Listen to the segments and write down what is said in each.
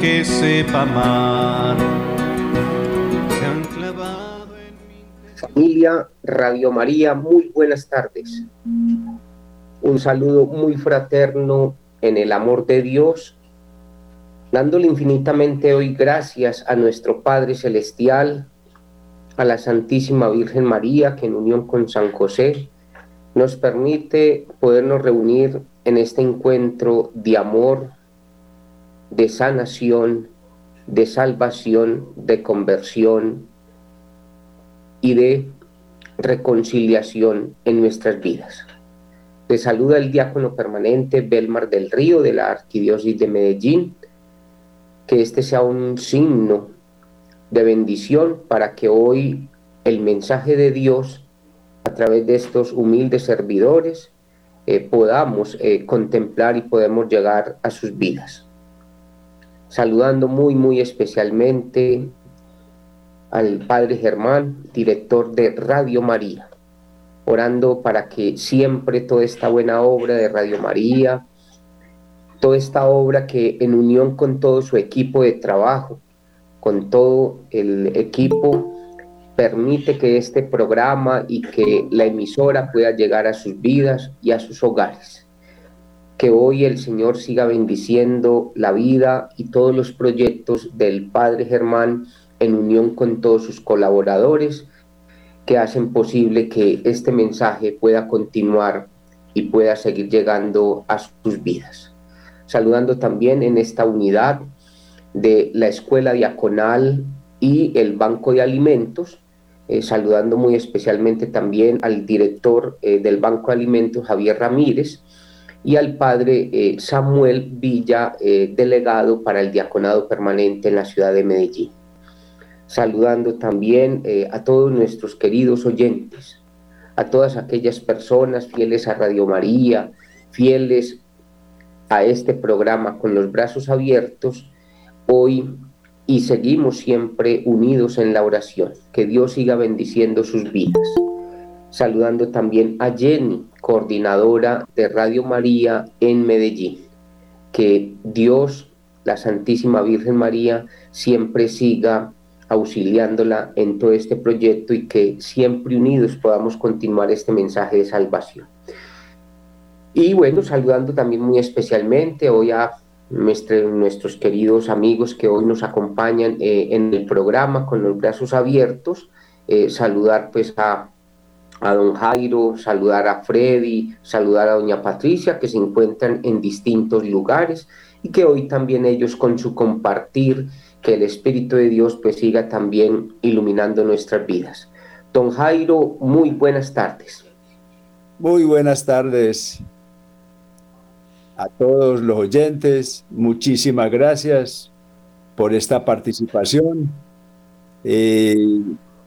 que sepa amar. Familia Radio María, muy buenas tardes. Un saludo muy fraterno en el amor de Dios, dándole infinitamente hoy gracias a nuestro Padre Celestial, a la Santísima Virgen María, que en unión con San José nos permite podernos reunir en este encuentro de amor, de sanación, de salvación, de conversión y de reconciliación en nuestras vidas. Te saluda el diácono permanente Belmar del Río de la Arquidiócesis de Medellín. Que este sea un signo de bendición para que hoy el mensaje de Dios a través de estos humildes servidores eh, podamos eh, contemplar y podemos llegar a sus vidas. Saludando muy, muy especialmente al Padre Germán, director de Radio María, orando para que siempre toda esta buena obra de Radio María, toda esta obra que en unión con todo su equipo de trabajo, con todo el equipo permite que este programa y que la emisora pueda llegar a sus vidas y a sus hogares. Que hoy el Señor siga bendiciendo la vida y todos los proyectos del Padre Germán en unión con todos sus colaboradores que hacen posible que este mensaje pueda continuar y pueda seguir llegando a sus vidas. Saludando también en esta unidad de la Escuela Diaconal y el Banco de Alimentos, eh, saludando muy especialmente también al director eh, del Banco de Alimentos, Javier Ramírez, y al padre eh, Samuel Villa, delegado para el diaconado permanente en la ciudad de Medellín. Saludando también a todos nuestros queridos oyentes, a todas aquellas personas fieles a Radio María, fieles a este programa con los brazos abiertos, hoy y seguimos siempre unidos en la oración. Que Dios siga bendiciendo sus vidas. Saludando también a Jenny, coordinadora de Radio María en Medellín. Que Dios, la Santísima Virgen María, siempre siga auxiliándola en todo este proyecto y que siempre unidos podamos continuar este mensaje de salvación. Y bueno, saludando también muy especialmente hoy a nuestros queridos amigos que hoy nos acompañan eh, en el programa con los brazos abiertos, eh, saludar pues a, a don Jairo, saludar a Freddy, saludar a doña Patricia que se encuentran en distintos lugares y que hoy también ellos con su compartir, que el Espíritu de Dios pues siga también iluminando nuestras vidas. Don Jairo, muy buenas tardes. Muy buenas tardes a todos los oyentes, muchísimas gracias por esta participación. Eh,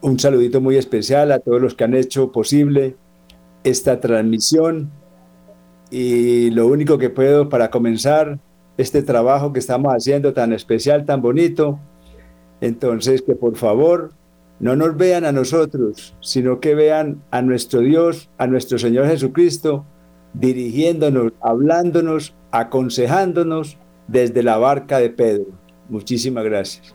un saludito muy especial a todos los que han hecho posible esta transmisión. Y lo único que puedo para comenzar este trabajo que estamos haciendo tan especial, tan bonito, entonces que por favor no nos vean a nosotros, sino que vean a nuestro Dios, a nuestro Señor Jesucristo, dirigiéndonos, hablándonos, aconsejándonos desde la barca de Pedro. Muchísimas gracias.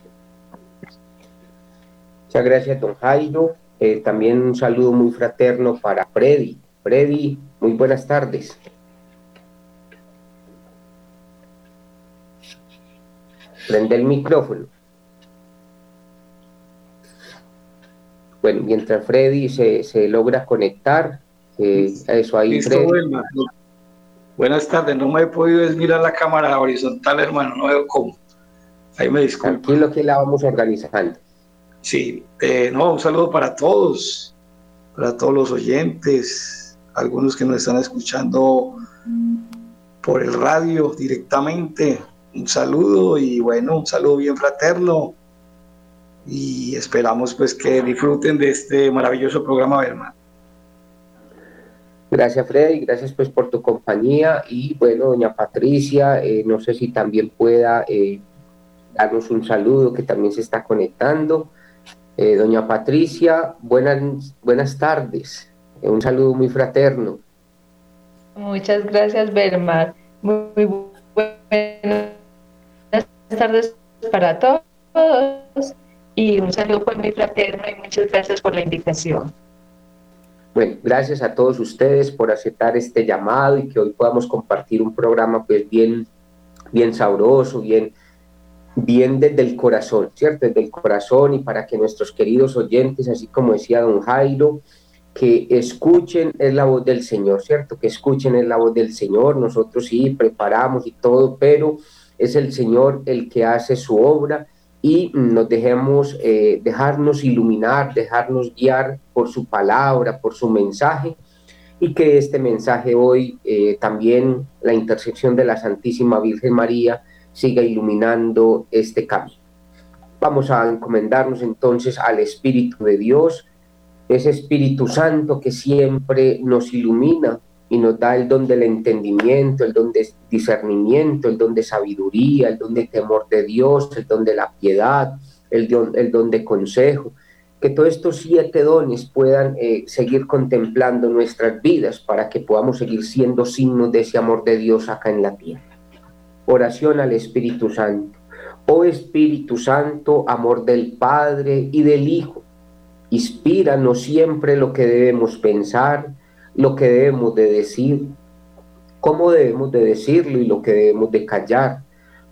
Muchas gracias, don Jairo. Eh, también un saludo muy fraterno para Freddy. Freddy, muy buenas tardes. Prende el micrófono. Bueno, mientras Freddy se, se logra conectar, eso ahí. Buenas tardes, no me he podido mirar la cámara horizontal, hermano, no veo cómo. Ahí me disculpo. lo que la vamos organizando. Sí, eh, no, un saludo para todos, para todos los oyentes, algunos que nos están escuchando por el radio directamente. Un saludo y bueno, un saludo bien fraterno y esperamos pues que disfruten de este maravilloso programa, hermano. Gracias Freddy, gracias pues por tu compañía y bueno, doña Patricia, eh, no sé si también pueda eh, darnos un saludo que también se está conectando. Eh, doña Patricia, buenas, buenas tardes, un saludo muy fraterno. Muchas gracias, Bermar. Muy, buenas tardes para todos y un saludo por mi fraterno y muchas gracias por la invitación. Bueno, gracias a todos ustedes por aceptar este llamado y que hoy podamos compartir un programa pues bien, bien sabroso, bien, bien desde el corazón, ¿cierto? Desde el corazón y para que nuestros queridos oyentes, así como decía don Jairo, que escuchen es la voz del Señor, ¿cierto? Que escuchen es la voz del Señor. Nosotros sí preparamos y todo, pero es el Señor el que hace su obra y nos dejemos eh, dejarnos iluminar, dejarnos guiar por su palabra, por su mensaje y que este mensaje hoy eh, también la intersección de la Santísima Virgen María siga iluminando este camino. Vamos a encomendarnos entonces al Espíritu de Dios, ese Espíritu Santo que siempre nos ilumina y nos da el don del entendimiento, el don de discernimiento, el don de sabiduría, el don de temor de Dios, el don de la piedad, el don, el don de consejo. Que todos estos siete dones puedan eh, seguir contemplando nuestras vidas para que podamos seguir siendo signos de ese amor de Dios acá en la tierra. Oración al Espíritu Santo. Oh Espíritu Santo, amor del Padre y del Hijo, inspíranos siempre lo que debemos pensar, lo que debemos de decir, cómo debemos de decirlo y lo que debemos de callar,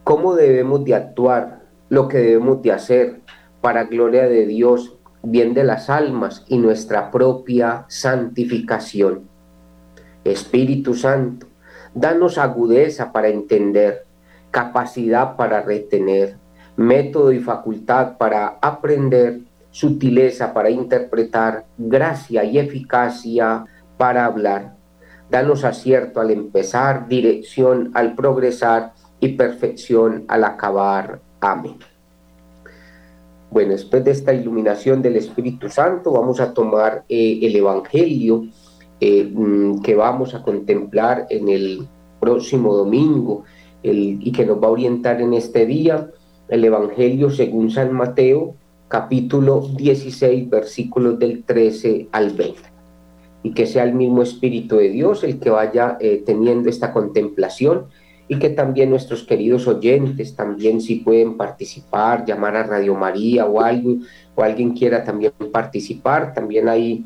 cómo debemos de actuar, lo que debemos de hacer para gloria de Dios, bien de las almas y nuestra propia santificación. Espíritu Santo, danos agudeza para entender, capacidad para retener, método y facultad para aprender, sutileza para interpretar, gracia y eficacia para hablar. Danos acierto al empezar, dirección al progresar y perfección al acabar. Amén. Bueno, después de esta iluminación del Espíritu Santo, vamos a tomar eh, el Evangelio eh, mm, que vamos a contemplar en el próximo domingo y que nos va a orientar en este día, el Evangelio según San Mateo, capítulo 16, versículos del 13 al 20 y que sea el mismo Espíritu de Dios el que vaya eh, teniendo esta contemplación y que también nuestros queridos oyentes también si pueden participar, llamar a Radio María o algo, o alguien quiera también participar, también ahí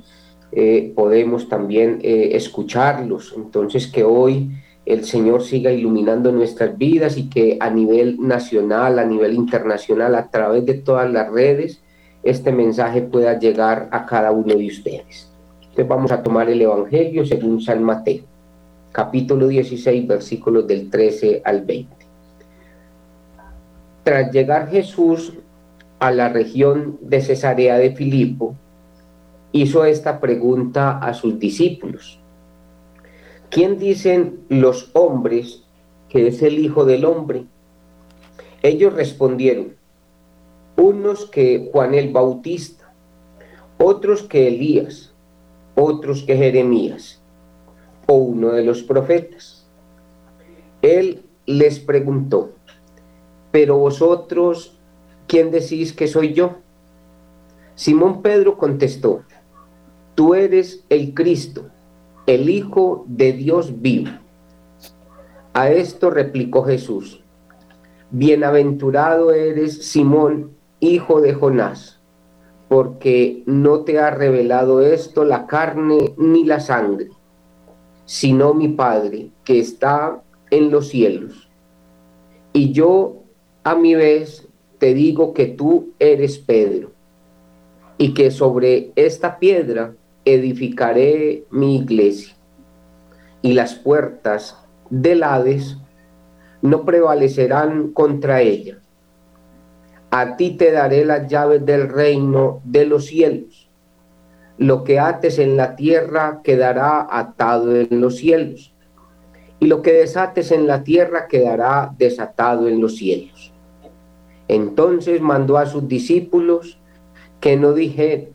eh, podemos también eh, escucharlos. Entonces que hoy el Señor siga iluminando nuestras vidas y que a nivel nacional, a nivel internacional, a través de todas las redes, este mensaje pueda llegar a cada uno de ustedes. Entonces vamos a tomar el Evangelio según San Mateo, capítulo 16, versículos del 13 al 20. Tras llegar Jesús a la región de Cesarea de Filipo, hizo esta pregunta a sus discípulos. ¿Quién dicen los hombres que es el Hijo del Hombre? Ellos respondieron, unos que Juan el Bautista, otros que Elías otros que Jeremías o uno de los profetas. Él les preguntó, pero vosotros, ¿quién decís que soy yo? Simón Pedro contestó, tú eres el Cristo, el Hijo de Dios vivo. A esto replicó Jesús, bienaventurado eres Simón, hijo de Jonás porque no te ha revelado esto la carne ni la sangre, sino mi Padre que está en los cielos. Y yo a mi vez te digo que tú eres Pedro, y que sobre esta piedra edificaré mi iglesia, y las puertas del Hades no prevalecerán contra ella a ti te daré las llaves del reino de los cielos. Lo que ates en la tierra quedará atado en los cielos, y lo que desates en la tierra quedará desatado en los cielos. Entonces mandó a sus discípulos que no, dije,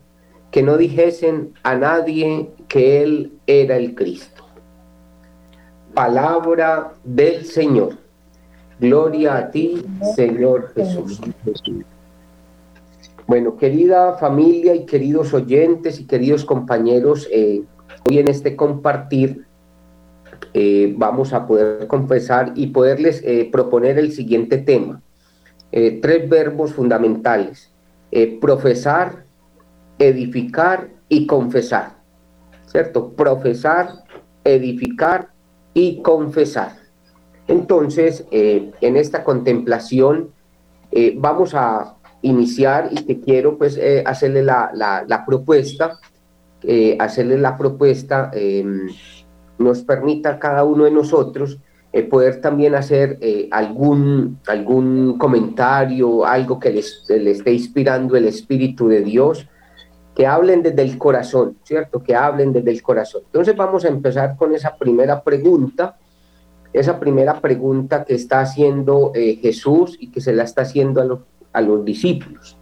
que no dijesen a nadie que él era el Cristo. Palabra del Señor. Gloria a ti, Señor Jesús. Bueno, querida familia y queridos oyentes y queridos compañeros, eh, hoy en este compartir eh, vamos a poder confesar y poderles eh, proponer el siguiente tema. tres verbos fundamentales, profesar, edificar y confesar, ¿cierto? Profesar, edificar y confesar. Entonces, eh, en esta contemplación vamos a iniciar y te quiero pues hacerle la, la, propuesta, hacerle la propuesta, em, nos permita a cada uno de nosotros eh, poder también hacer eh, algún, algún comentario, algo que le esté inspirando el Espíritu de Dios, que hablen desde el corazón, ¿cierto? Que hablen desde el corazón. Entonces vamos a empezar con esa primera pregunta, esa primera pregunta que está haciendo eh, Jesús y que se la está haciendo a, a los discípulos.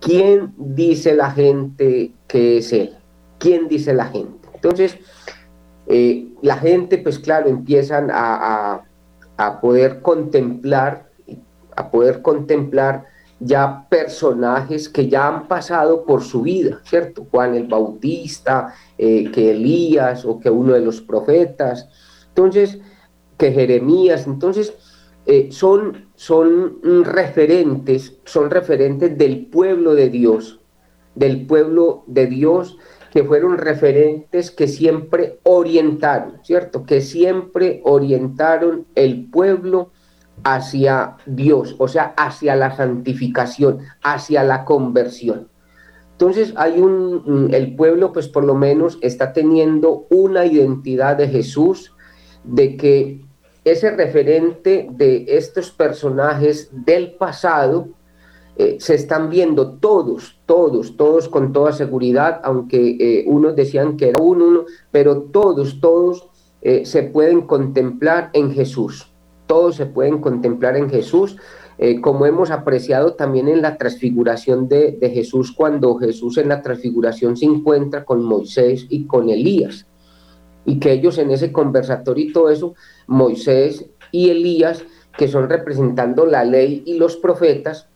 ¿Quién dice la gente que es Él? ¿Quién dice la gente? Entonces, eh, la gente, pues claro, empiezan a, poder contemplar, a poder contemplar ya personajes que ya han pasado por su vida, ¿cierto? Juan el Bautista, eh, que Elías o que uno de los profetas, entonces, que Jeremías, entonces, eh, son, son referentes, son referentes del pueblo de Dios, del pueblo de Dios que fueron referentes que siempre orientaron, ¿cierto? Que siempre orientaron el pueblo hacia Dios, o sea, hacia la santificación, hacia la conversión. Entonces hay un, el pueblo pues por lo menos está teniendo una identidad de Jesús, de que ese referente de estos personajes del pasado eh, se están viendo todos, todos, todos con toda seguridad, aunque eh, unos decían que era uno, pero todos, todos eh, se pueden contemplar en Jesús. Todos se pueden contemplar en Jesús, como hemos apreciado también en la transfiguración de, de Jesús, cuando Jesús en la transfiguración se encuentra con Moisés y con Elías, y que ellos en ese conversatorio y todo eso, Moisés y Elías, que son representando la ley y los profetas,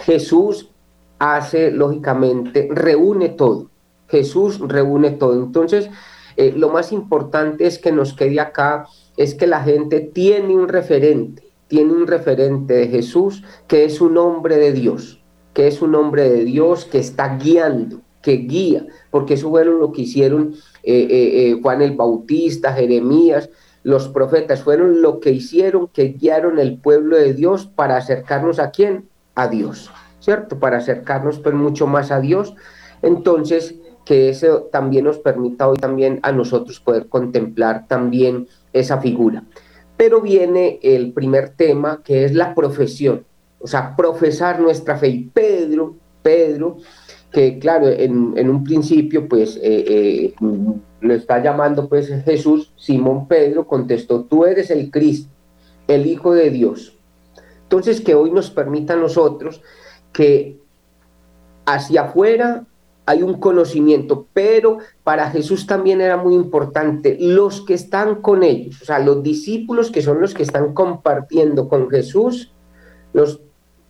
Jesús hace, lógicamente, reúne todo. Jesús reúne todo. Entonces, eh, lo más importante es que nos quede acá, es que la gente tiene un referente, tiene un referente de Jesús que es un hombre de Dios, que es un hombre de Dios que está guiando, que guía, porque eso fue lo que hicieron eh, eh, Juan el Bautista, Jeremías, los profetas, fueron lo que hicieron, que guiaron el pueblo de Dios para acercarnos a quién? a Dios, ¿cierto? Para acercarnos pues mucho más a Dios. Entonces, que eso también nos permita hoy también a nosotros poder contemplar también esa figura. Pero viene el primer tema que es la profesión, o sea, profesar nuestra fe. Y Pedro, Pedro, que claro, en, un principio pues eh, eh, lo está llamando pues Jesús, Simón Pedro contestó, tú eres el Cristo, el Hijo de Dios. Entonces, que hoy nos permita a nosotros que hacia afuera hay un conocimiento, pero para Jesús también era muy importante los que están con ellos, o sea, los discípulos que son los que están compartiendo con Jesús, los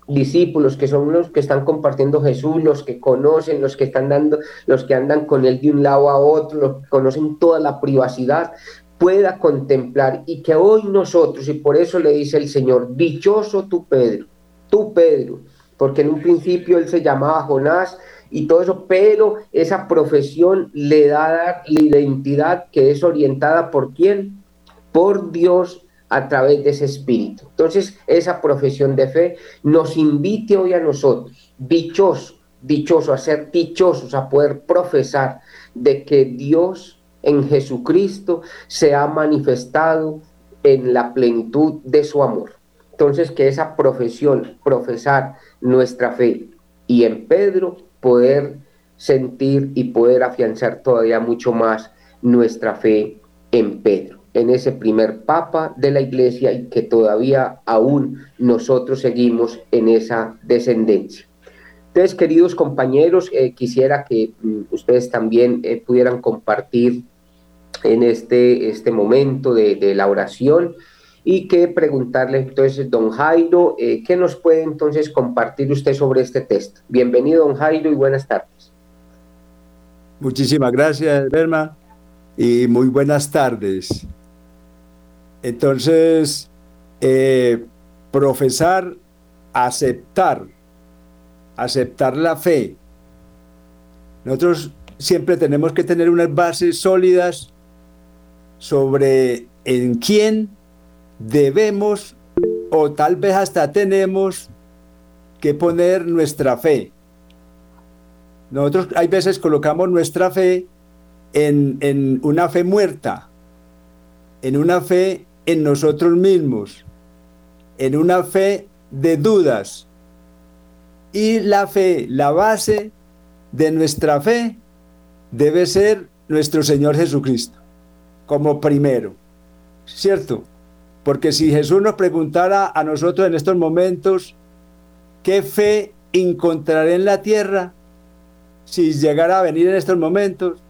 discípulos que son los que están compartiendo Jesús, los que conocen, los que están dando, los que andan con él de un lado a otro, los que conocen toda la privacidad, pueda contemplar y que hoy nosotros, y por eso le dice el Señor, dichoso tú Pedro, tú Pedro, porque en un principio él se llamaba Jonás y todo eso, pero esa profesión le da la identidad que es orientada por quién? Por Dios a través de ese espíritu. Entonces, esa profesión de fe nos invite hoy a nosotros, dichoso, dichoso, a ser dichosos, a poder profesar de que Dios en Jesucristo se ha manifestado en la plenitud de su amor. Entonces, que esa profesión, profesar nuestra fe y en Pedro poder sentir y poder afianzar todavía mucho más nuestra fe en Pedro, en ese primer papa de la iglesia y que todavía aún nosotros seguimos en esa descendencia. Entonces, queridos compañeros, eh, quisiera que mm, ustedes también eh, pudieran compartir en este, este momento de, la oración y que preguntarle entonces, don Jairo, eh, ¿qué nos puede entonces compartir usted sobre este texto? Bienvenido, don Jairo, y buenas tardes. Muchísimas gracias, Berma, y muy buenas tardes. Entonces, eh, profesar aceptar, aceptar la fe. Nosotros siempre tenemos que tener unas bases sólidas sobre en quién debemos o tal vez hasta tenemos que poner nuestra fe. Nosotros hay veces colocamos nuestra fe en, en una fe muerta, en una fe en nosotros mismos, en una fe de dudas. Y la fe, la base de nuestra fe debe ser nuestro Señor Jesucristo, como primero, ¿cierto? Porque si Jesús nos preguntara a nosotros en estos momentos, ¿qué fe encontraré en la tierra? Si llegara a venir en estos momentos,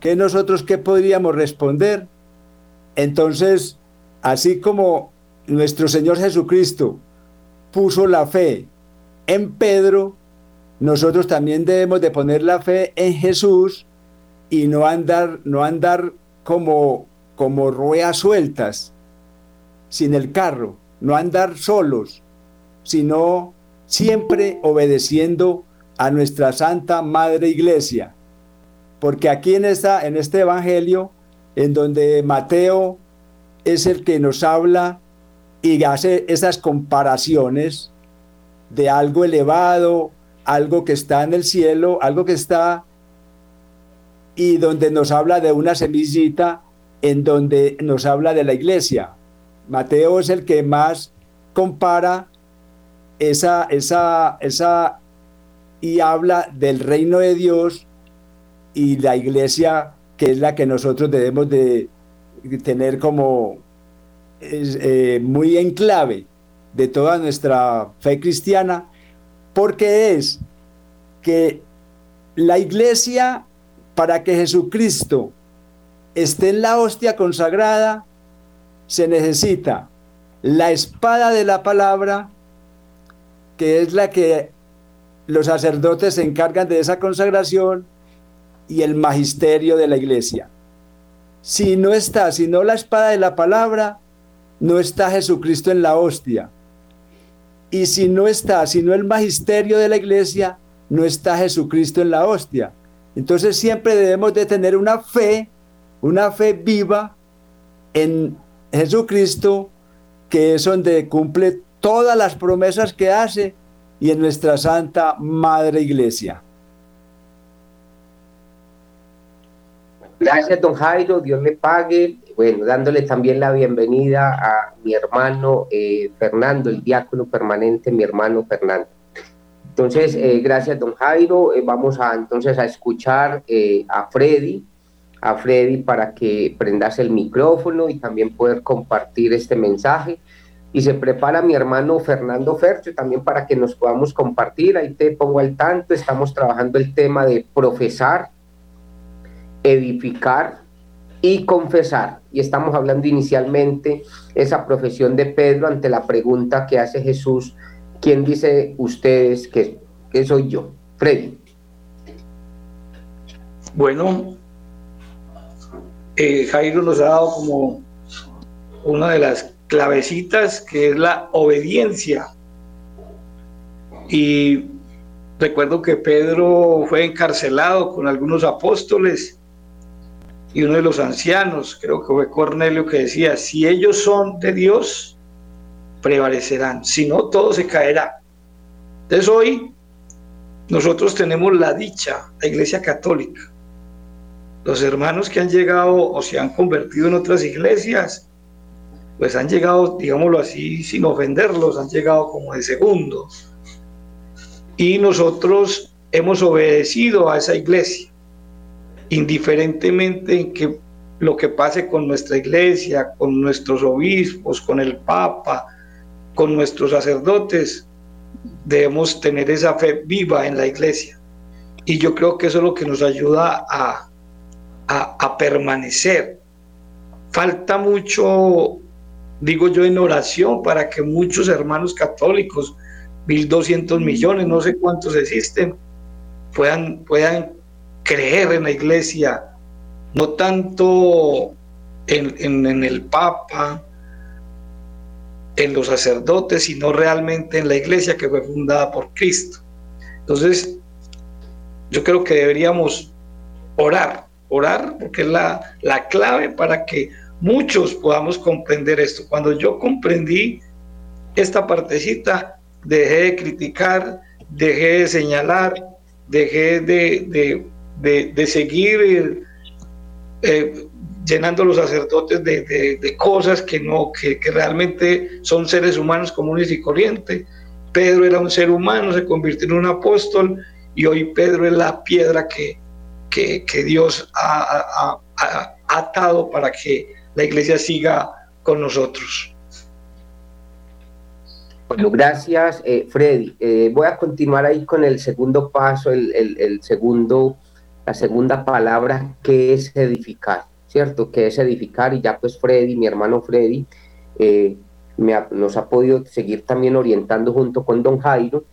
¿qué nosotros qué podríamos responder? Entonces, así como nuestro Señor Jesucristo puso la fe en Pedro, nosotros también debemos de poner la fe en Jesús y no andar, no andar como, como ruedas sueltas, sin el carro, no andar solos, sino siempre obedeciendo a nuestra Santa Madre Iglesia. Porque aquí en, esta, en este Evangelio, en donde Mateo es el que nos habla y hace esas comparaciones de algo elevado, algo que está en el cielo, algo que está y donde nos habla de una semillita en donde nos habla de la iglesia. Mateo es el que más compara esa, esa, esa y habla del reino de Dios y la iglesia que es la que nosotros debemos de tener como eh, muy en clave de toda nuestra fe cristiana, porque es que la iglesia para que Jesucristo esté en la hostia consagrada, se necesita la espada de la palabra, que es la que los sacerdotes se encargan de esa consagración, y el magisterio de la iglesia. Si no está, si no la espada de la palabra, no está Jesucristo en la hostia. Y si no está, si no el magisterio de la iglesia, no está Jesucristo en la hostia. Entonces siempre debemos de tener una fe, una fe viva en Jesucristo, que es donde cumple todas las promesas que hace y en nuestra Santa Madre Iglesia. Gracias, don Jairo, Dios le pague. Bueno, dándole también la bienvenida a mi hermano eh, Fernando, el diácono permanente, mi hermano Fernando. Entonces, eh, gracias, don Jairo. Eh, vamos a entonces a escuchar a Freddy, a Freddy para que prendas el micrófono y también poder compartir este mensaje. Y se prepara mi hermano Fernando Fercho también para que nos podamos compartir. Ahí te pongo al tanto. Estamos trabajando el tema de profesar, edificar y confesar. Y estamos hablando inicialmente esa profesión de Pedro ante la pregunta que hace Jesús ¿Quién dice ustedes que, soy yo? Freddy. Bueno, eh, Jairo nos ha dado como una de las clavecitas que es la obediencia. Y recuerdo que Pedro fue encarcelado con algunos apóstoles y uno de los ancianos, creo que fue Cornelio, que decía, si ellos son de Dios, prevalecerán, si no, todo se caerá. Entonces hoy nosotros tenemos la dicha, la Iglesia Católica. Los hermanos que han llegado o se han convertido en otras iglesias, pues han llegado, digámoslo así, sin ofenderlos, han llegado como de segundo. Y nosotros hemos obedecido a esa iglesia, indiferentemente en que lo que pase con nuestra iglesia, con nuestros obispos, con el Papa, con nuestros sacerdotes, debemos tener esa fe viva en la iglesia. Y yo creo que eso es lo que nos ayuda a, a, permanecer. Falta mucho, digo yo, en oración para que muchos hermanos católicos, 1.200 millones, no sé cuántos existen, puedan, puedan creer en la iglesia, no tanto en, en, en el Papa, en los sacerdotes, sino realmente en la iglesia que fue fundada por Cristo. Entonces, yo creo que deberíamos orar, orar, porque es la, la clave para que muchos podamos comprender esto. Cuando yo comprendí esta partecita, dejé de criticar, dejé de señalar, dejé de, de, seguir eh, llenando los sacerdotes de, cosas que, no, que, realmente son seres humanos comunes y corrientes. Pedro era un ser humano, se convirtió en un apóstol y hoy Pedro es la piedra que, que, Dios ha, atado para que la iglesia siga con nosotros. Bueno, gracias, eh, Freddy. Eh, voy a continuar ahí con el segundo paso, el, segundo, la segunda palabra, que es edificar, ¿cierto? Que es edificar, y ya pues Freddy, mi hermano Freddy, eh, me nos ha podido seguir también orientando junto con don Jairo,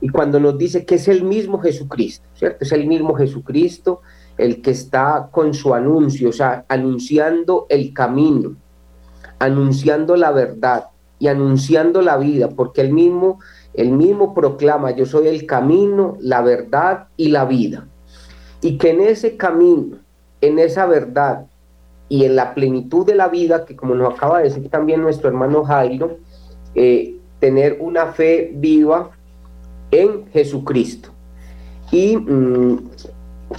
y cuando nos dice que es el mismo Jesucristo, ¿cierto? Es el mismo Jesucristo el que está con su anuncio, o sea, anunciando el camino, anunciando la verdad y anunciando la vida, porque él mismo, el mismo proclama, yo soy el camino, la verdad y la vida. Y que en ese camino, en esa verdad y en la plenitud de la vida, que como nos acaba de decir también nuestro hermano Jairo, eh, tener una fe viva en Jesucristo. Y mm,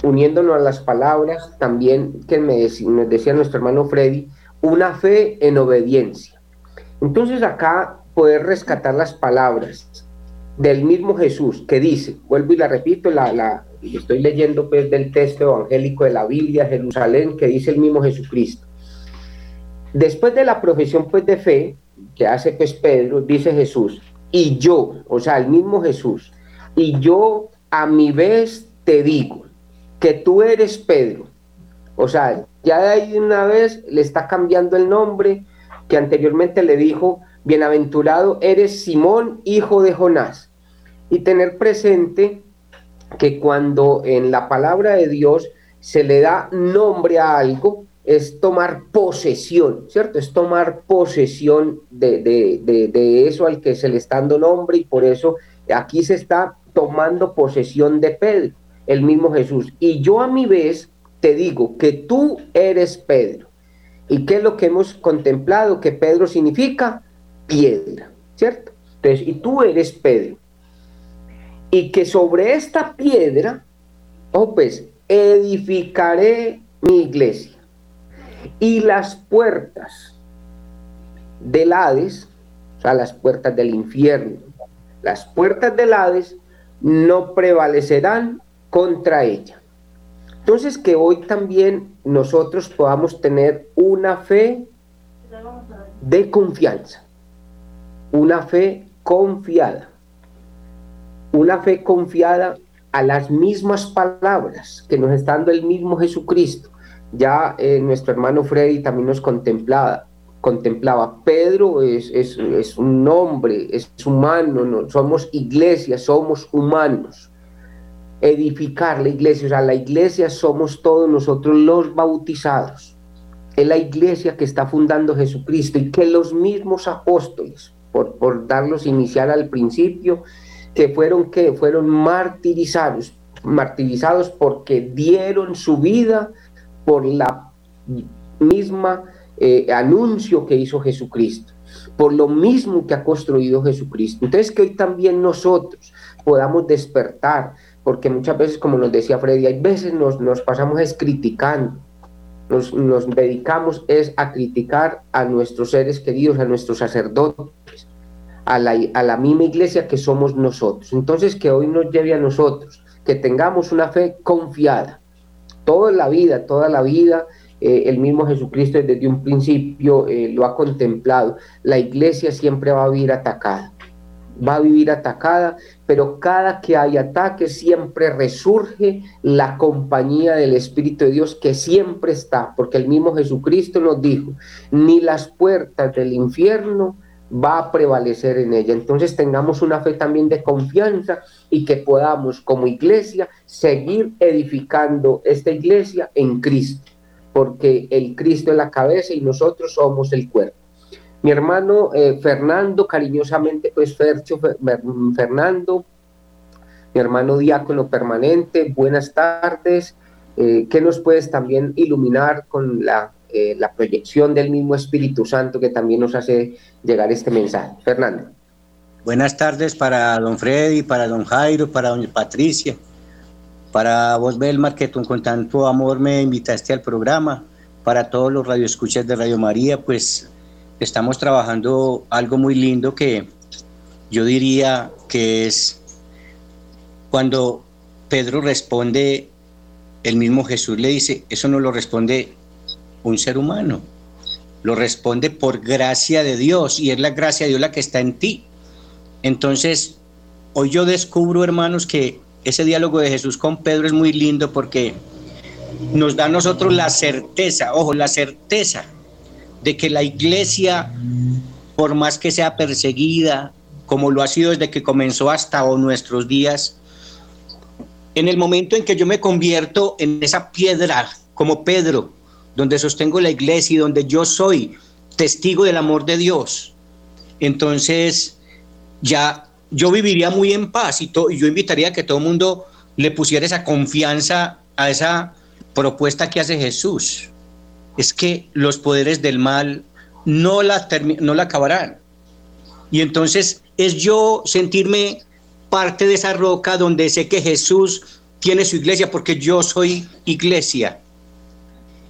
uniéndonos a las palabras también que me nos decía nuestro hermano Freddy, una fe en obediencia. Entonces acá poder rescatar las palabras del mismo Jesús que dice, vuelvo y la repito, la, la estoy leyendo pues del texto evangélico de la Biblia, Jerusalén, que dice el mismo Jesucristo. Después de la profesión pues de fe que hace pues Pedro, dice Jesús, y yo, o sea, el mismo Jesús, y yo a mi vez te digo, que tú eres Pedro. O sea, ya de ahí una vez le está cambiando el nombre que anteriormente le dijo, bienaventurado eres Simón, hijo de Jonás. Y tener presente que cuando en la palabra de Dios se le da nombre a algo, es tomar posesión, ¿cierto? Es tomar posesión de, de, de, eso al que se le está dando nombre y por eso aquí se está tomando posesión de Pedro el mismo Jesús. Y yo a mi vez te digo que tú eres Pedro. ¿Y qué es lo que hemos contemplado? Que Pedro significa piedra, ¿cierto? Entonces, y tú eres Pedro. Y que sobre esta piedra, oh pues, edificaré mi iglesia. Y las puertas del Hades, o sea, las puertas del infierno, las puertas del Hades no prevalecerán contra ella. Entonces que hoy también nosotros podamos tener una fe de confianza, una fe confiada, una fe confiada a las mismas palabras que nos está dando el mismo Jesucristo. Ya eh, nuestro hermano Freddy también nos contemplaba, contemplaba. Pedro es, es, un hombre, es humano, no, somos iglesia, somos humanos edificar la iglesia. O sea, la iglesia somos todos nosotros los bautizados. Es la iglesia que está fundando Jesucristo y que los mismos apóstoles, por, por darlos inicial al principio, que fueron que fueron martirizados, martirizados porque dieron su vida por la misma eh, anuncio que hizo Jesucristo, por lo mismo que ha construido Jesucristo. Entonces que hoy también nosotros podamos despertar, porque muchas veces, como nos decía Freddy, hay veces nos, nos pasamos es criticando, nos, nos, dedicamos es a criticar a nuestros seres queridos, a nuestros sacerdotes, a la, a la misma iglesia que somos nosotros. Entonces, que hoy nos lleve a nosotros, que tengamos una fe confiada, toda la vida, toda la vida. Eh, el mismo Jesucristo desde un principio eh, lo ha contemplado. La iglesia siempre va a vivir atacada va a vivir atacada, pero cada que hay ataque siempre resurge la compañía del Espíritu de Dios que siempre está, porque el mismo Jesucristo nos dijo, ni las puertas del infierno va a prevalecer en ella. Entonces tengamos una fe también de confianza y que podamos como iglesia seguir edificando esta iglesia en Cristo, porque el Cristo es la cabeza y nosotros somos el cuerpo. Mi hermano eh, Fernando, cariñosamente, pues Fercho Fernando, mi hermano diácono permanente, buenas tardes. Eh, ¿Qué nos puedes también iluminar con la, eh, la proyección del mismo Espíritu Santo que también nos hace llegar este mensaje? Fernando. Buenas tardes para don Freddy, para don Jairo, para doña Patricia, para vos, Belmar, que con tanto amor me invitaste al programa, para todos los radioescuchas de Radio María, pues estamos trabajando algo muy lindo que yo diría que es cuando Pedro responde, el mismo Jesús le dice, eso no lo responde un ser humano, lo responde por gracia de Dios y es la gracia de Dios la que está en ti. Entonces, hoy yo descubro, hermanos, que ese diálogo de Jesús con Pedro es muy lindo porque nos da a nosotros la certeza, ojo, la certeza de que la iglesia, por más que sea perseguida, como lo ha sido desde que comenzó hasta nuestros días, en el momento en que yo me convierto en esa piedra, como Pedro, donde sostengo la iglesia y donde yo soy testigo del amor de Dios, entonces ya yo viviría muy en paz y, yo invitaría a que todo el mundo le pusiera esa confianza a esa propuesta que hace Jesús es que los poderes del mal no la, no la acabarán. Y entonces es yo sentirme parte de esa roca donde sé que Jesús tiene su iglesia porque yo soy iglesia.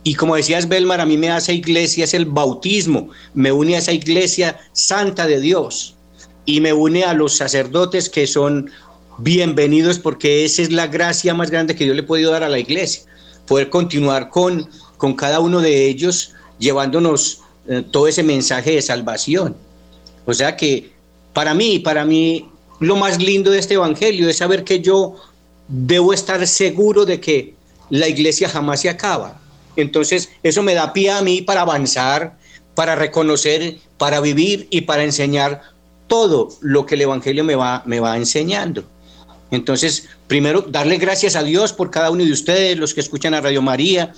Y como decías, Belmar, a mí me hace iglesia es el bautismo, me une a esa iglesia santa de Dios y me une a los sacerdotes que son bienvenidos porque esa es la gracia más grande que Dios le ha podido dar a la iglesia, poder continuar con con cada uno de ellos, llevándonos eh, todo ese mensaje de salvación. O sea que para mí, para mí, lo más lindo de este evangelio es saber que yo debo estar seguro de que la iglesia jamás se acaba. Entonces, eso me da pie a mí para avanzar, para reconocer, para vivir y para enseñar todo lo que el Evangelio me va, me va enseñando. Entonces, primero, darle gracias a Dios por cada uno de ustedes, los que escuchan a Radio María,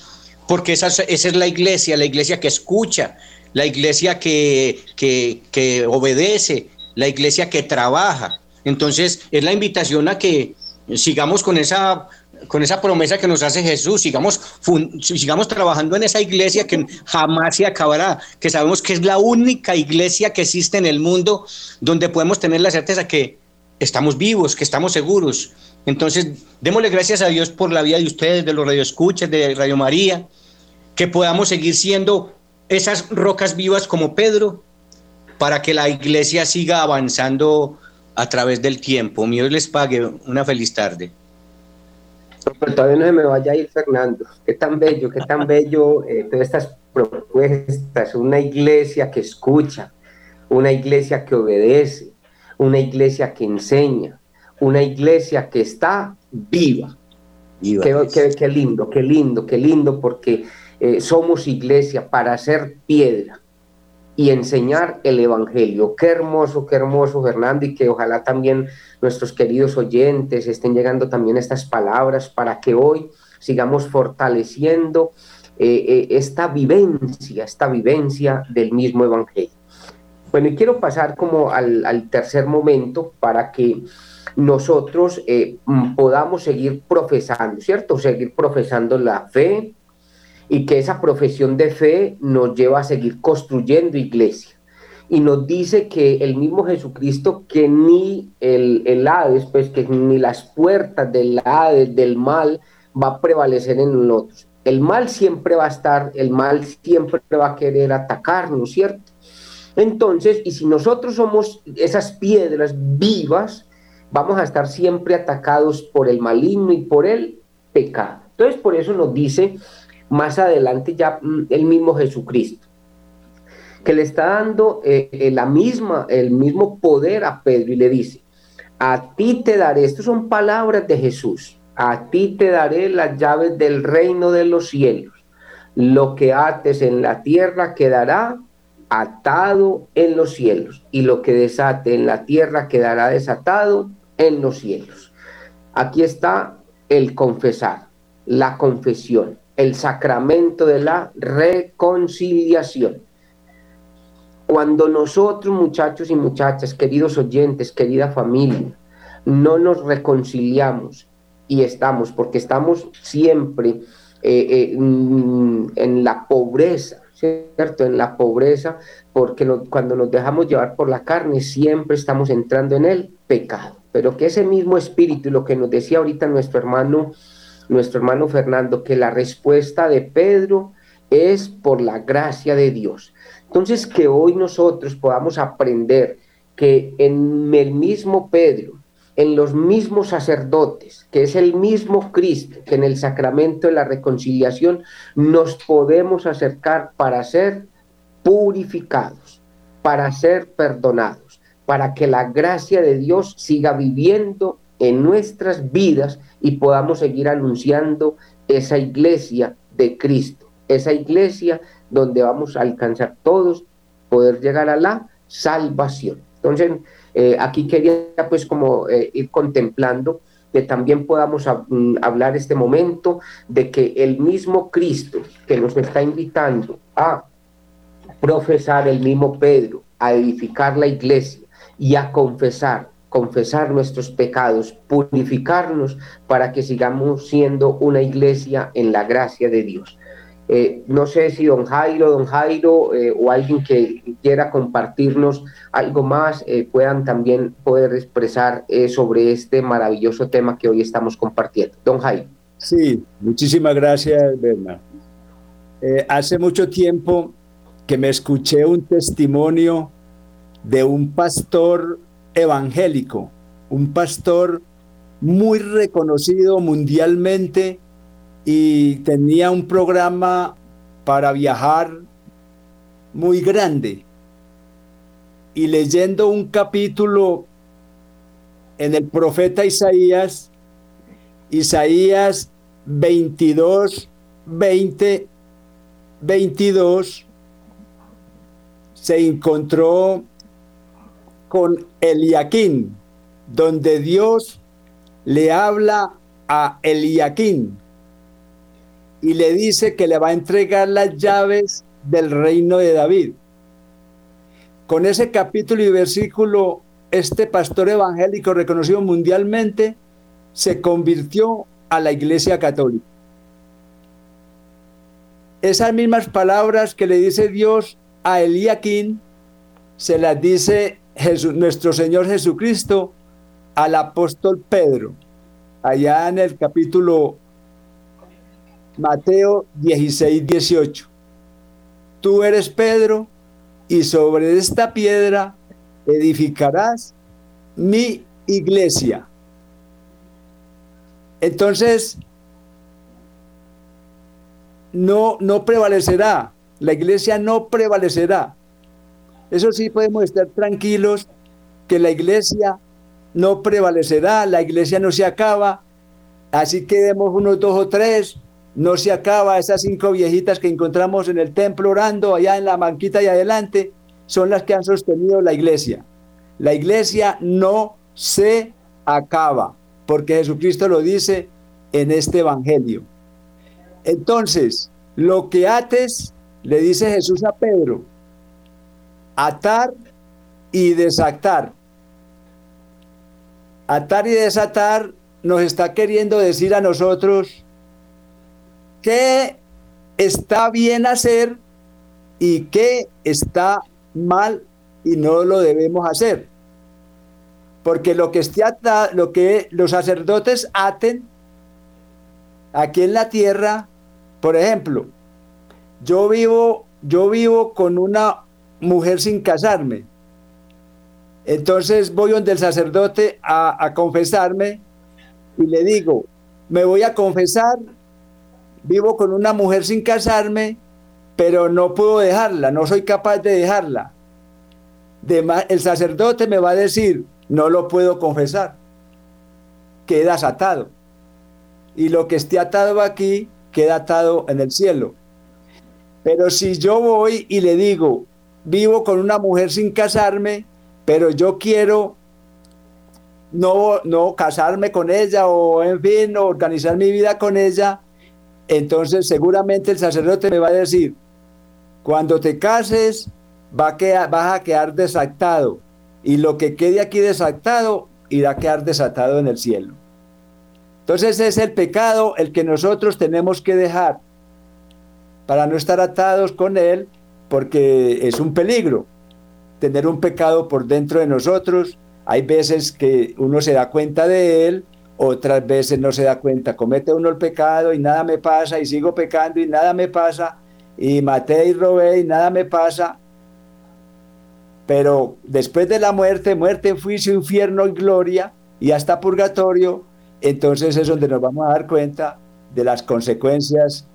porque esa, es la iglesia, la iglesia que escucha, la iglesia que, que, obedece, la iglesia que trabaja. Entonces es la invitación a que sigamos con esa, con esa promesa que nos hace Jesús, sigamos, trabajando en esa iglesia que jamás se acabará, que sabemos que es la única iglesia que existe en el mundo donde podemos tener la certeza que estamos vivos, que estamos seguros, entonces, démosle gracias a Dios por la vida de ustedes, de los radioescuchas, de Radio María, que podamos seguir siendo esas rocas vivas como Pedro, para que la iglesia siga avanzando a través del tiempo. Dios les pague. Una feliz tarde. Pero todavía no se me vaya a ir Fernando. Qué tan bello, qué tan bello eh, todas estas propuestas. Una iglesia que escucha, una iglesia que obedece, una iglesia que enseña, una iglesia que está viva. qué, lindo, qué lindo, qué lindo, porque eh, somos iglesia para ser piedra y enseñar el Evangelio. Qué hermoso, qué hermoso, Fernando, y que ojalá también nuestros queridos oyentes estén llegando también estas palabras para que hoy sigamos fortaleciendo eh, eh, esta vivencia, esta vivencia del mismo Evangelio. Bueno, y quiero pasar como al, al tercer momento para que nosotros eh, podamos seguir profesando, ¿cierto? Seguir profesando la fe y que esa profesión de fe nos lleva a seguir construyendo iglesia. Y nos dice que el mismo Jesucristo, que ni el, el Hades, pues que ni las puertas del Hades, del mal, va a prevalecer en nosotros. El mal siempre va a estar, el mal siempre va a querer atacarnos, ¿cierto? Entonces, y si nosotros somos esas piedras vivas, vamos a estar siempre atacados por el maligno y por el pecado. Entonces, por eso nos dice más adelante ya mm, el mismo Jesucristo, que le está dando eh, eh, la misma, el mismo poder a Pedro y le dice, a ti te daré, estas son palabras de Jesús, a ti te daré las llaves del reino de los cielos. Lo que ates en la tierra quedará atado en los cielos y lo que desate en la tierra quedará desatado en los cielos. Aquí está el confesar, la confesión, el sacramento de la reconciliación. Cuando nosotros, muchachos y muchachas, queridos oyentes, querida familia, no nos reconciliamos y estamos, porque estamos siempre eh, eh, mm, en la pobreza, ¿cierto? En la pobreza, porque cuando nos dejamos llevar por la carne, siempre estamos entrando en el pecado. Pero que ese mismo espíritu, lo que nos decía ahorita nuestro hermano, nuestro hermano Fernando, que la respuesta de Pedro es por la gracia de Dios. Entonces, que hoy nosotros podamos aprender que en el mismo Pedro, en los mismos sacerdotes, que es el mismo Cristo, que en el sacramento de la reconciliación nos podemos acercar para ser purificados, para ser perdonados, para que la gracia de Dios siga viviendo en nuestras vidas y podamos seguir anunciando esa iglesia de Cristo, esa iglesia donde vamos a alcanzar todos, poder llegar a la salvación. Entonces, eh, aquí quería pues como eh, ir contemplando que también podamos mm, hablar este momento de que el mismo Cristo que nos está invitando a profesar el mismo Pedro, a edificar la iglesia y a confesar, confesar nuestros pecados, purificarnos para que sigamos siendo una iglesia en la gracia de Dios. Eh, no sé si don Jairo, don Jairo eh, o alguien que quiera compartirnos algo más eh, puedan también poder expresar sobre este maravilloso tema que hoy estamos compartiendo. Don Jairo. Sí, muchísimas gracias, Bernard. hace mucho tiempo que me escuché un testimonio de un pastor evangélico, un pastor muy reconocido mundialmente y tenía un programa para viajar muy grande. Y leyendo un capítulo en el profeta Isaías, Isaías 22, 20, 22, se encontró con Eliaquín, donde Dios le habla a Eliaquín y le dice que le va a entregar las llaves del reino de David. Con ese capítulo y versículo, este pastor evangélico reconocido mundialmente se convirtió a la iglesia católica. Esas mismas palabras que le dice Dios a Eliaquín, se las dice nuestro Señor Jesucristo al apóstol Pedro, allá en el capítulo Mateo 16, 18. Tú eres Pedro y sobre esta piedra edificarás mi iglesia. Entonces, no, no prevalecerá, la iglesia no prevalecerá. Eso sí podemos estar tranquilos que la iglesia no prevalecerá, la iglesia no se acaba, así quedemos unos dos o tres, no se acaba. Esas cinco viejitas que encontramos en el templo orando allá en la banquita y adelante son las que han sostenido la iglesia. La iglesia no se acaba, porque Jesucristo lo dice en este evangelio. Entonces, lo que ates, le dice Jesús a Pedro, atar y desatar. Atar y desatar nos está queriendo decir a nosotros qué está bien hacer y qué está mal y no lo debemos hacer. Porque lo que, esté lo que los sacerdotes aten aquí en la tierra, por ejemplo, yo vivo, yo vivo con una mujer sin casarme. Entonces voy donde el sacerdote a, a confesarme y le digo, me voy a confesar vivo con una mujer sin casarme, pero no puedo dejarla, no soy capaz de dejarla. el sacerdote me va a decir, no lo puedo confesar, quedas atado. Y lo que esté atado aquí, queda atado en el cielo. Pero si yo voy y le digo, vivo con una mujer sin casarme, pero yo quiero no, no casarme con ella o en fin, organizar mi vida con ella, entonces seguramente el sacerdote me va a decir, cuando te cases, va a quedar, vas a quedar desactado. Y lo que quede aquí desactado irá a quedar desatado en el cielo. Entonces es el pecado el que nosotros tenemos que dejar para no estar atados con él, porque es un peligro tener un pecado por dentro de nosotros. Hay veces que uno se da cuenta de él, otras veces no se da cuenta. Comete uno el pecado y nada me pasa, y sigo pecando y nada me pasa, y maté y robé y nada me pasa. Pero después de la muerte, muerte, juicio, infierno y gloria, y hasta purgatorio, entonces es donde nos vamos a dar cuenta de las consecuencias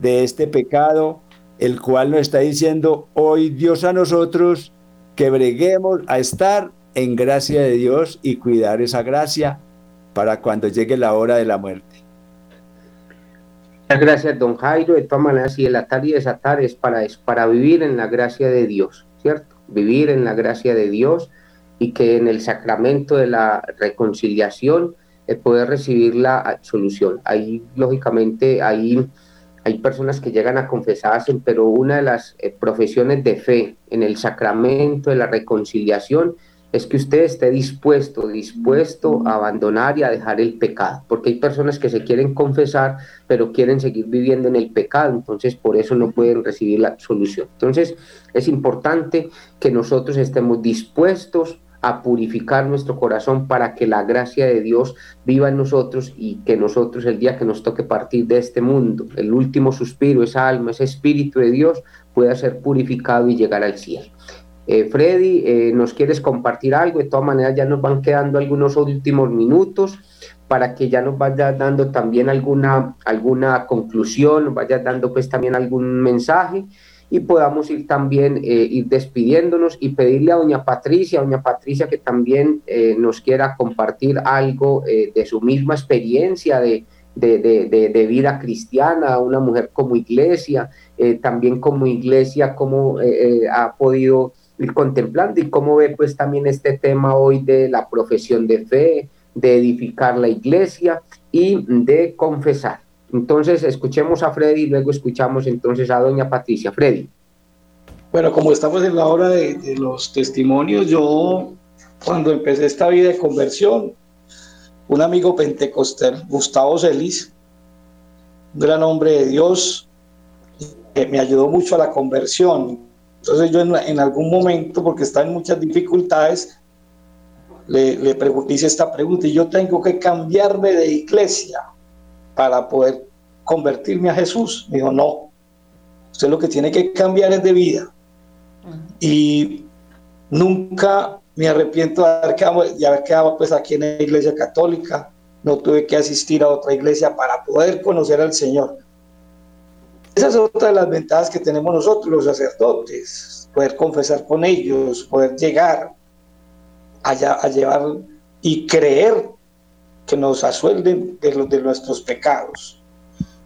de este pecado, el cual nos está diciendo hoy Dios a nosotros que breguemos a estar en gracia de Dios y cuidar esa gracia para cuando llegue la hora de la muerte. Muchas gracias, don Jairo. De todas maneras, y el atar y desatar es para, para vivir en la gracia de Dios, ¿cierto? Vivir en la gracia de Dios y que en el sacramento de la reconciliación eh, poder recibir la solución. Ahí, lógicamente, ahí hay personas que llegan a confesarse, pero una de las eh, profesiones de fe en el sacramento de la reconciliación es que usted esté dispuesto, dispuesto a abandonar y a dejar el pecado, porque hay personas que se quieren confesar, pero quieren seguir viviendo en el pecado, entonces por eso no pueden recibir la solución. Entonces es importante que nosotros estemos dispuestos a purificar nuestro corazón para que la gracia de Dios viva en nosotros y que nosotros el día que nos toque partir de este mundo, el último suspiro, esa alma, ese espíritu de Dios pueda ser purificado y llegar al cielo. Eh, Freddy, eh, ¿nos quieres compartir algo? De todas maneras ya nos van quedando algunos últimos minutos para que ya nos vaya dando también alguna, alguna conclusión, nos vaya dando pues también algún mensaje y podamos ir también eh, ir despidiéndonos y pedirle a doña Patricia, doña Patricia que también eh, nos quiera compartir algo eh, de su misma experiencia de, de, de, de, vida cristiana, una mujer como iglesia, también como iglesia, cómo ha podido ir contemplando y cómo ve pues también este tema hoy de la profesión de fe, de edificar la iglesia y de confesar. Entonces, escuchemos a Freddy y luego escuchamos entonces a doña Patricia. Freddy. Bueno, como estamos en la hora de, los testimonios, yo cuando empecé esta vida de conversión, un amigo pentecostal, Gustavo Celis, un gran hombre de Dios, me ayudó mucho a la conversión. Entonces yo en, algún momento, porque está en muchas dificultades, le, le esta pregunta y yo tengo que cambiarme de iglesia para poder convertirme a Jesús. Me dijo, no, usted lo que tiene que cambiar es de vida. Y nunca me arrepiento de haber, quedado, de haber quedado pues aquí en la iglesia católica. No tuve que asistir a otra iglesia para poder conocer al Señor. Esa es otra de las ventajas que tenemos nosotros, los sacerdotes, poder confesar con ellos, poder llegar allá a llevar y creer que nos asuelden de, los, de nuestros pecados.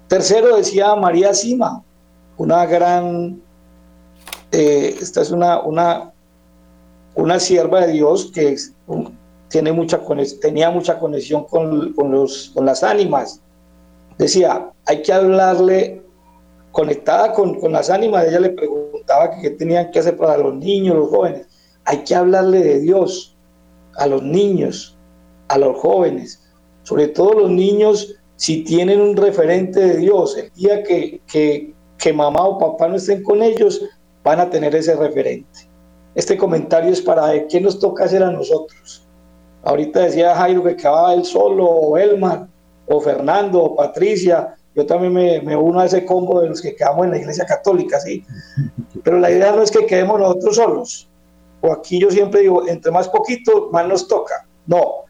Tercero decía María Sima, una gran, eh, esta es una, una, una sierva de Dios que tiene mucha, tenía mucha conexión con, con, los, con las ánimas. Decía, hay que hablarle conectada con, con las ánimas, ella le preguntaba qué tenían que hacer para los niños, los jóvenes. Hay que hablarle de Dios a los niños, a los jóvenes sobre todo los niños, si tienen un referente de Dios, el día que, que, mamá o papá no estén con ellos, van a tener ese referente. Este comentario es para qué nos toca hacer a nosotros. Ahorita decía Jairo que acababa él solo, o Elmar, o Fernando, o Patricia. Yo también me, me, uno a ese combo de los que quedamos en la iglesia católica, ¿sí? Pero la idea no es que quedemos nosotros solos. O aquí yo siempre digo, entre más poquito, más nos toca. No,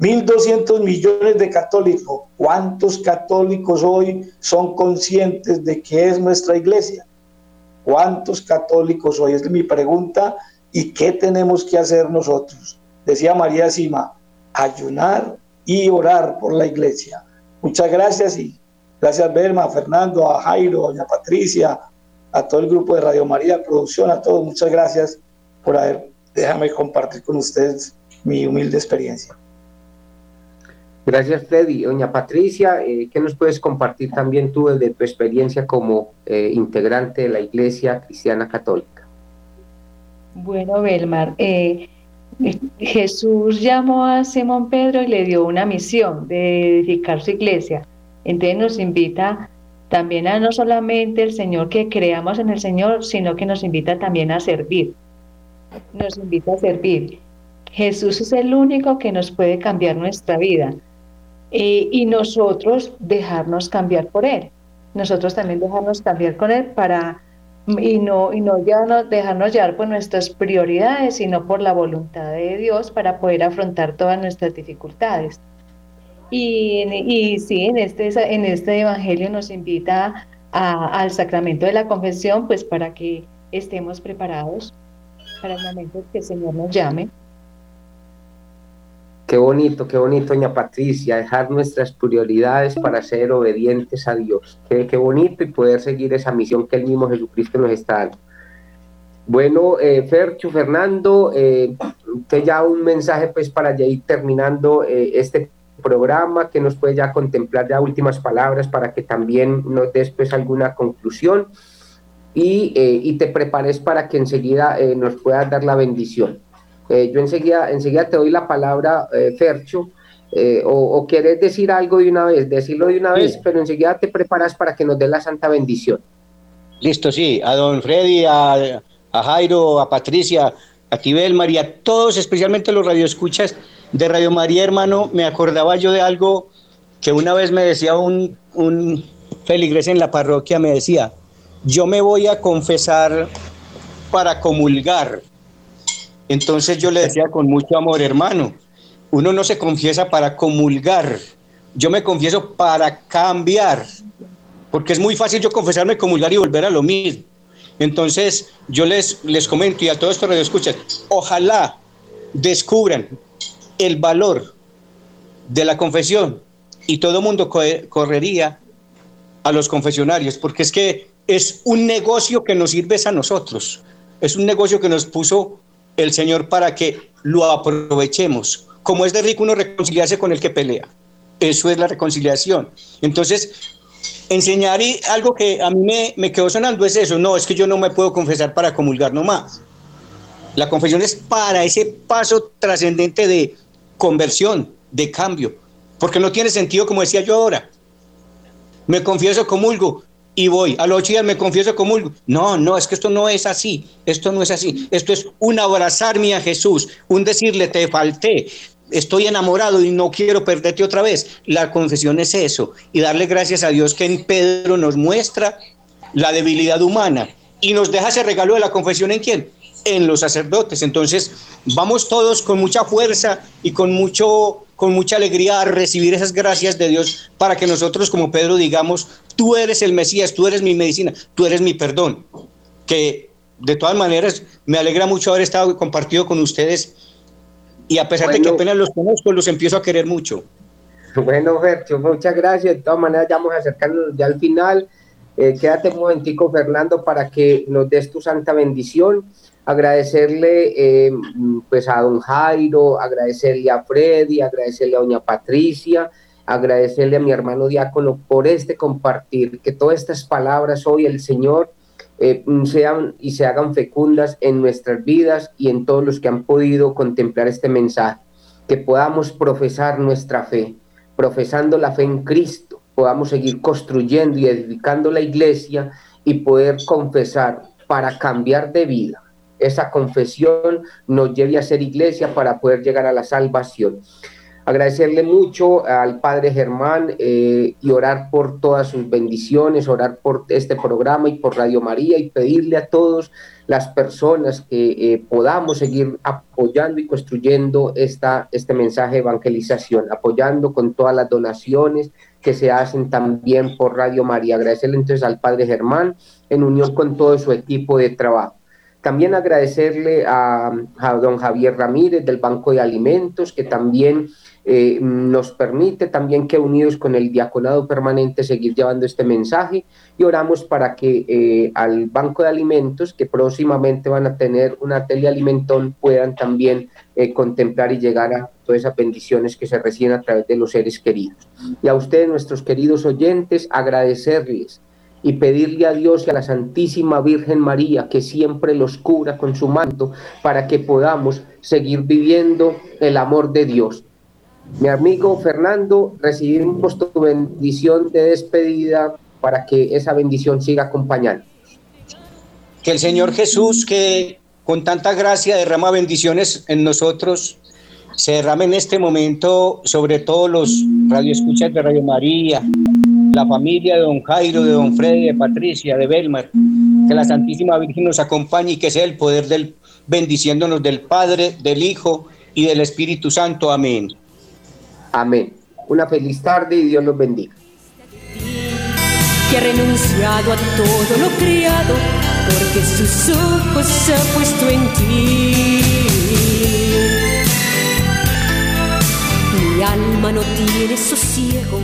1.200 millones de católicos. ¿Cuántos católicos hoy son conscientes de que es nuestra iglesia? ¿Cuántos católicos hoy? Es mi pregunta. ¿Y qué tenemos que hacer nosotros? Decía María Sima, ayunar y orar por la iglesia. Muchas gracias y gracias Berma, a Fernando, a Jairo, a doña Patricia, a todo el grupo de Radio María, producción, a todos. Muchas gracias por haber, déjame compartir con ustedes mi humilde experiencia. Gracias, Freddy. Doña Patricia, eh, ¿qué nos puedes compartir también tú de tu experiencia como eh, integrante de la Iglesia Cristiana Católica? Bueno, Belmar, eh, Jesús llamó a Simón Pedro y le dio una misión de edificar su iglesia. Entonces nos invita también a no solamente el Señor que creamos en el Señor, sino que nos invita también a servir. Nos invita a servir. Jesús es el único que nos puede cambiar nuestra vida eh, y nosotros dejarnos cambiar por Él. Nosotros también dejarnos cambiar con Él para y no, y no dejarnos llevar por nuestras prioridades, sino por la voluntad de Dios para poder afrontar todas nuestras dificultades. Y, y sí, en este, en este Evangelio nos invita al sacramento de la confesión, pues para que estemos preparados para el momento que el Señor nos llame. Qué bonito, qué bonito, doña Patricia, dejar nuestras prioridades para ser obedientes a Dios. Qué, bonito y poder seguir esa misión que el mismo Jesucristo nos está dando. Bueno, eh, Fercho, Fernando, eh, usted ya un mensaje pues para ya ir terminando eh, este programa, que nos puede ya contemplar ya últimas palabras para que también nos des pues alguna conclusión y, eh, y te prepares para que enseguida nos puedas dar la bendición. Eh, yo enseguida, enseguida te doy la palabra, eh, Fercho, eh, o, quieres decir algo de una vez, decirlo de una vez, pero enseguida te preparas para que nos dé la santa bendición. Listo, sí, a don Freddy, a, Jairo, a Patricia, a Tibel, María, todos, especialmente los radioescuchas de Radio María, hermano, me acordaba yo de algo que una vez me decía un, un feligres en la parroquia, me decía, yo me voy a confesar para comulgar. Entonces yo le decía con mucho amor, hermano, uno no se confiesa para comulgar, yo me confieso para cambiar, porque es muy fácil yo confesarme, comulgar y volver a lo mismo. Entonces yo les, les comento y a todos estos escuchan, ojalá descubran el valor de la confesión y todo mundo correría a los confesionarios, porque es que es un negocio que nos sirve a nosotros, es un negocio que nos puso el Señor para que lo aprovechemos. Como es de rico uno reconciliarse con el que pelea. Eso es la reconciliación. Entonces, enseñar y algo que a mí me, me quedó sonando es eso. No, es que yo no me puedo confesar para comulgar nomás. La confesión es para ese paso trascendente de conversión, de cambio. Porque no tiene sentido, como decía yo ahora. Me confieso, comulgo, y voy. A los ocho días me confieso como un... No, no, es que esto no es así. Esto no es así. Esto es un abrazarme a Jesús, un decirle, te falté, estoy enamorado y no quiero perderte otra vez. La confesión es eso. Y darle gracias a Dios que en Pedro nos muestra la debilidad humana y nos deja ese regalo de la confesión en quién? En los sacerdotes. Entonces, vamos todos con mucha fuerza y con mucho con mucha alegría a recibir esas gracias de Dios para que nosotros como Pedro digamos, tú eres el Mesías, tú eres mi medicina, tú eres mi perdón. Que de todas maneras me alegra mucho haber estado compartido con ustedes y a pesar de que apenas los conozco, los empiezo a querer mucho. Bueno, muchas gracias. De todas maneras, ya vamos a acercarnos ya al final. Eh, quédate un momentico, Fernando, para que nos des tu santa bendición. Agradecerle eh, pues a don Jairo, agradecerle a Freddy, agradecerle a doña Patricia, agradecerle a mi hermano diácono por este compartir, que todas estas palabras hoy el Señor eh, sean y se hagan fecundas en nuestras vidas y en todos los que han podido contemplar este mensaje, que podamos profesar nuestra fe, profesando la fe en Cristo, podamos seguir construyendo y edificando la iglesia y poder confesar para cambiar de vida esa confesión nos lleve a ser iglesia para poder llegar a la salvación. Agradecerle mucho al Padre Germán eh, y orar por todas sus bendiciones, orar por este programa y por Radio María y pedirle a todas las personas que eh, podamos seguir apoyando y construyendo esta, este mensaje de evangelización, apoyando con todas las donaciones que se hacen también por Radio María. Agradecerle entonces al Padre Germán en unión con todo su equipo de trabajo. También agradecerle a, don Javier Ramírez del Banco de Alimentos, que también eh, nos permite también que unidos con el diaconado permanente seguir llevando este mensaje y oramos para que eh, al Banco de Alimentos, que próximamente van a tener una telealimentón, puedan también eh, contemplar y llegar a todas esas bendiciones que se reciben a través de los seres queridos. Y a ustedes, nuestros queridos oyentes, agradecerles y pedirle a Dios y a la Santísima Virgen María que siempre los cubra con su manto para que podamos seguir viviendo el amor de Dios. Mi amigo Fernando, recibimos tu bendición de despedida para que esa bendición siga acompañando. Que el Señor Jesús, que con tanta gracia derrama bendiciones en nosotros, se derrame en este momento sobre todos los radioescuchas de Radio María, la familia de don Jairo, de don Freddy, de Patricia, de Belmar, que la Santísima Virgen nos acompañe y que sea el poder del bendiciéndonos del Padre, del Hijo y del Espíritu Santo. Amén. Amén. Una feliz tarde y Dios los bendiga. Que ha renunciado a todo lo criado, porque sus ojos se ha puesto en ti. Mi alma no tiene sosiego,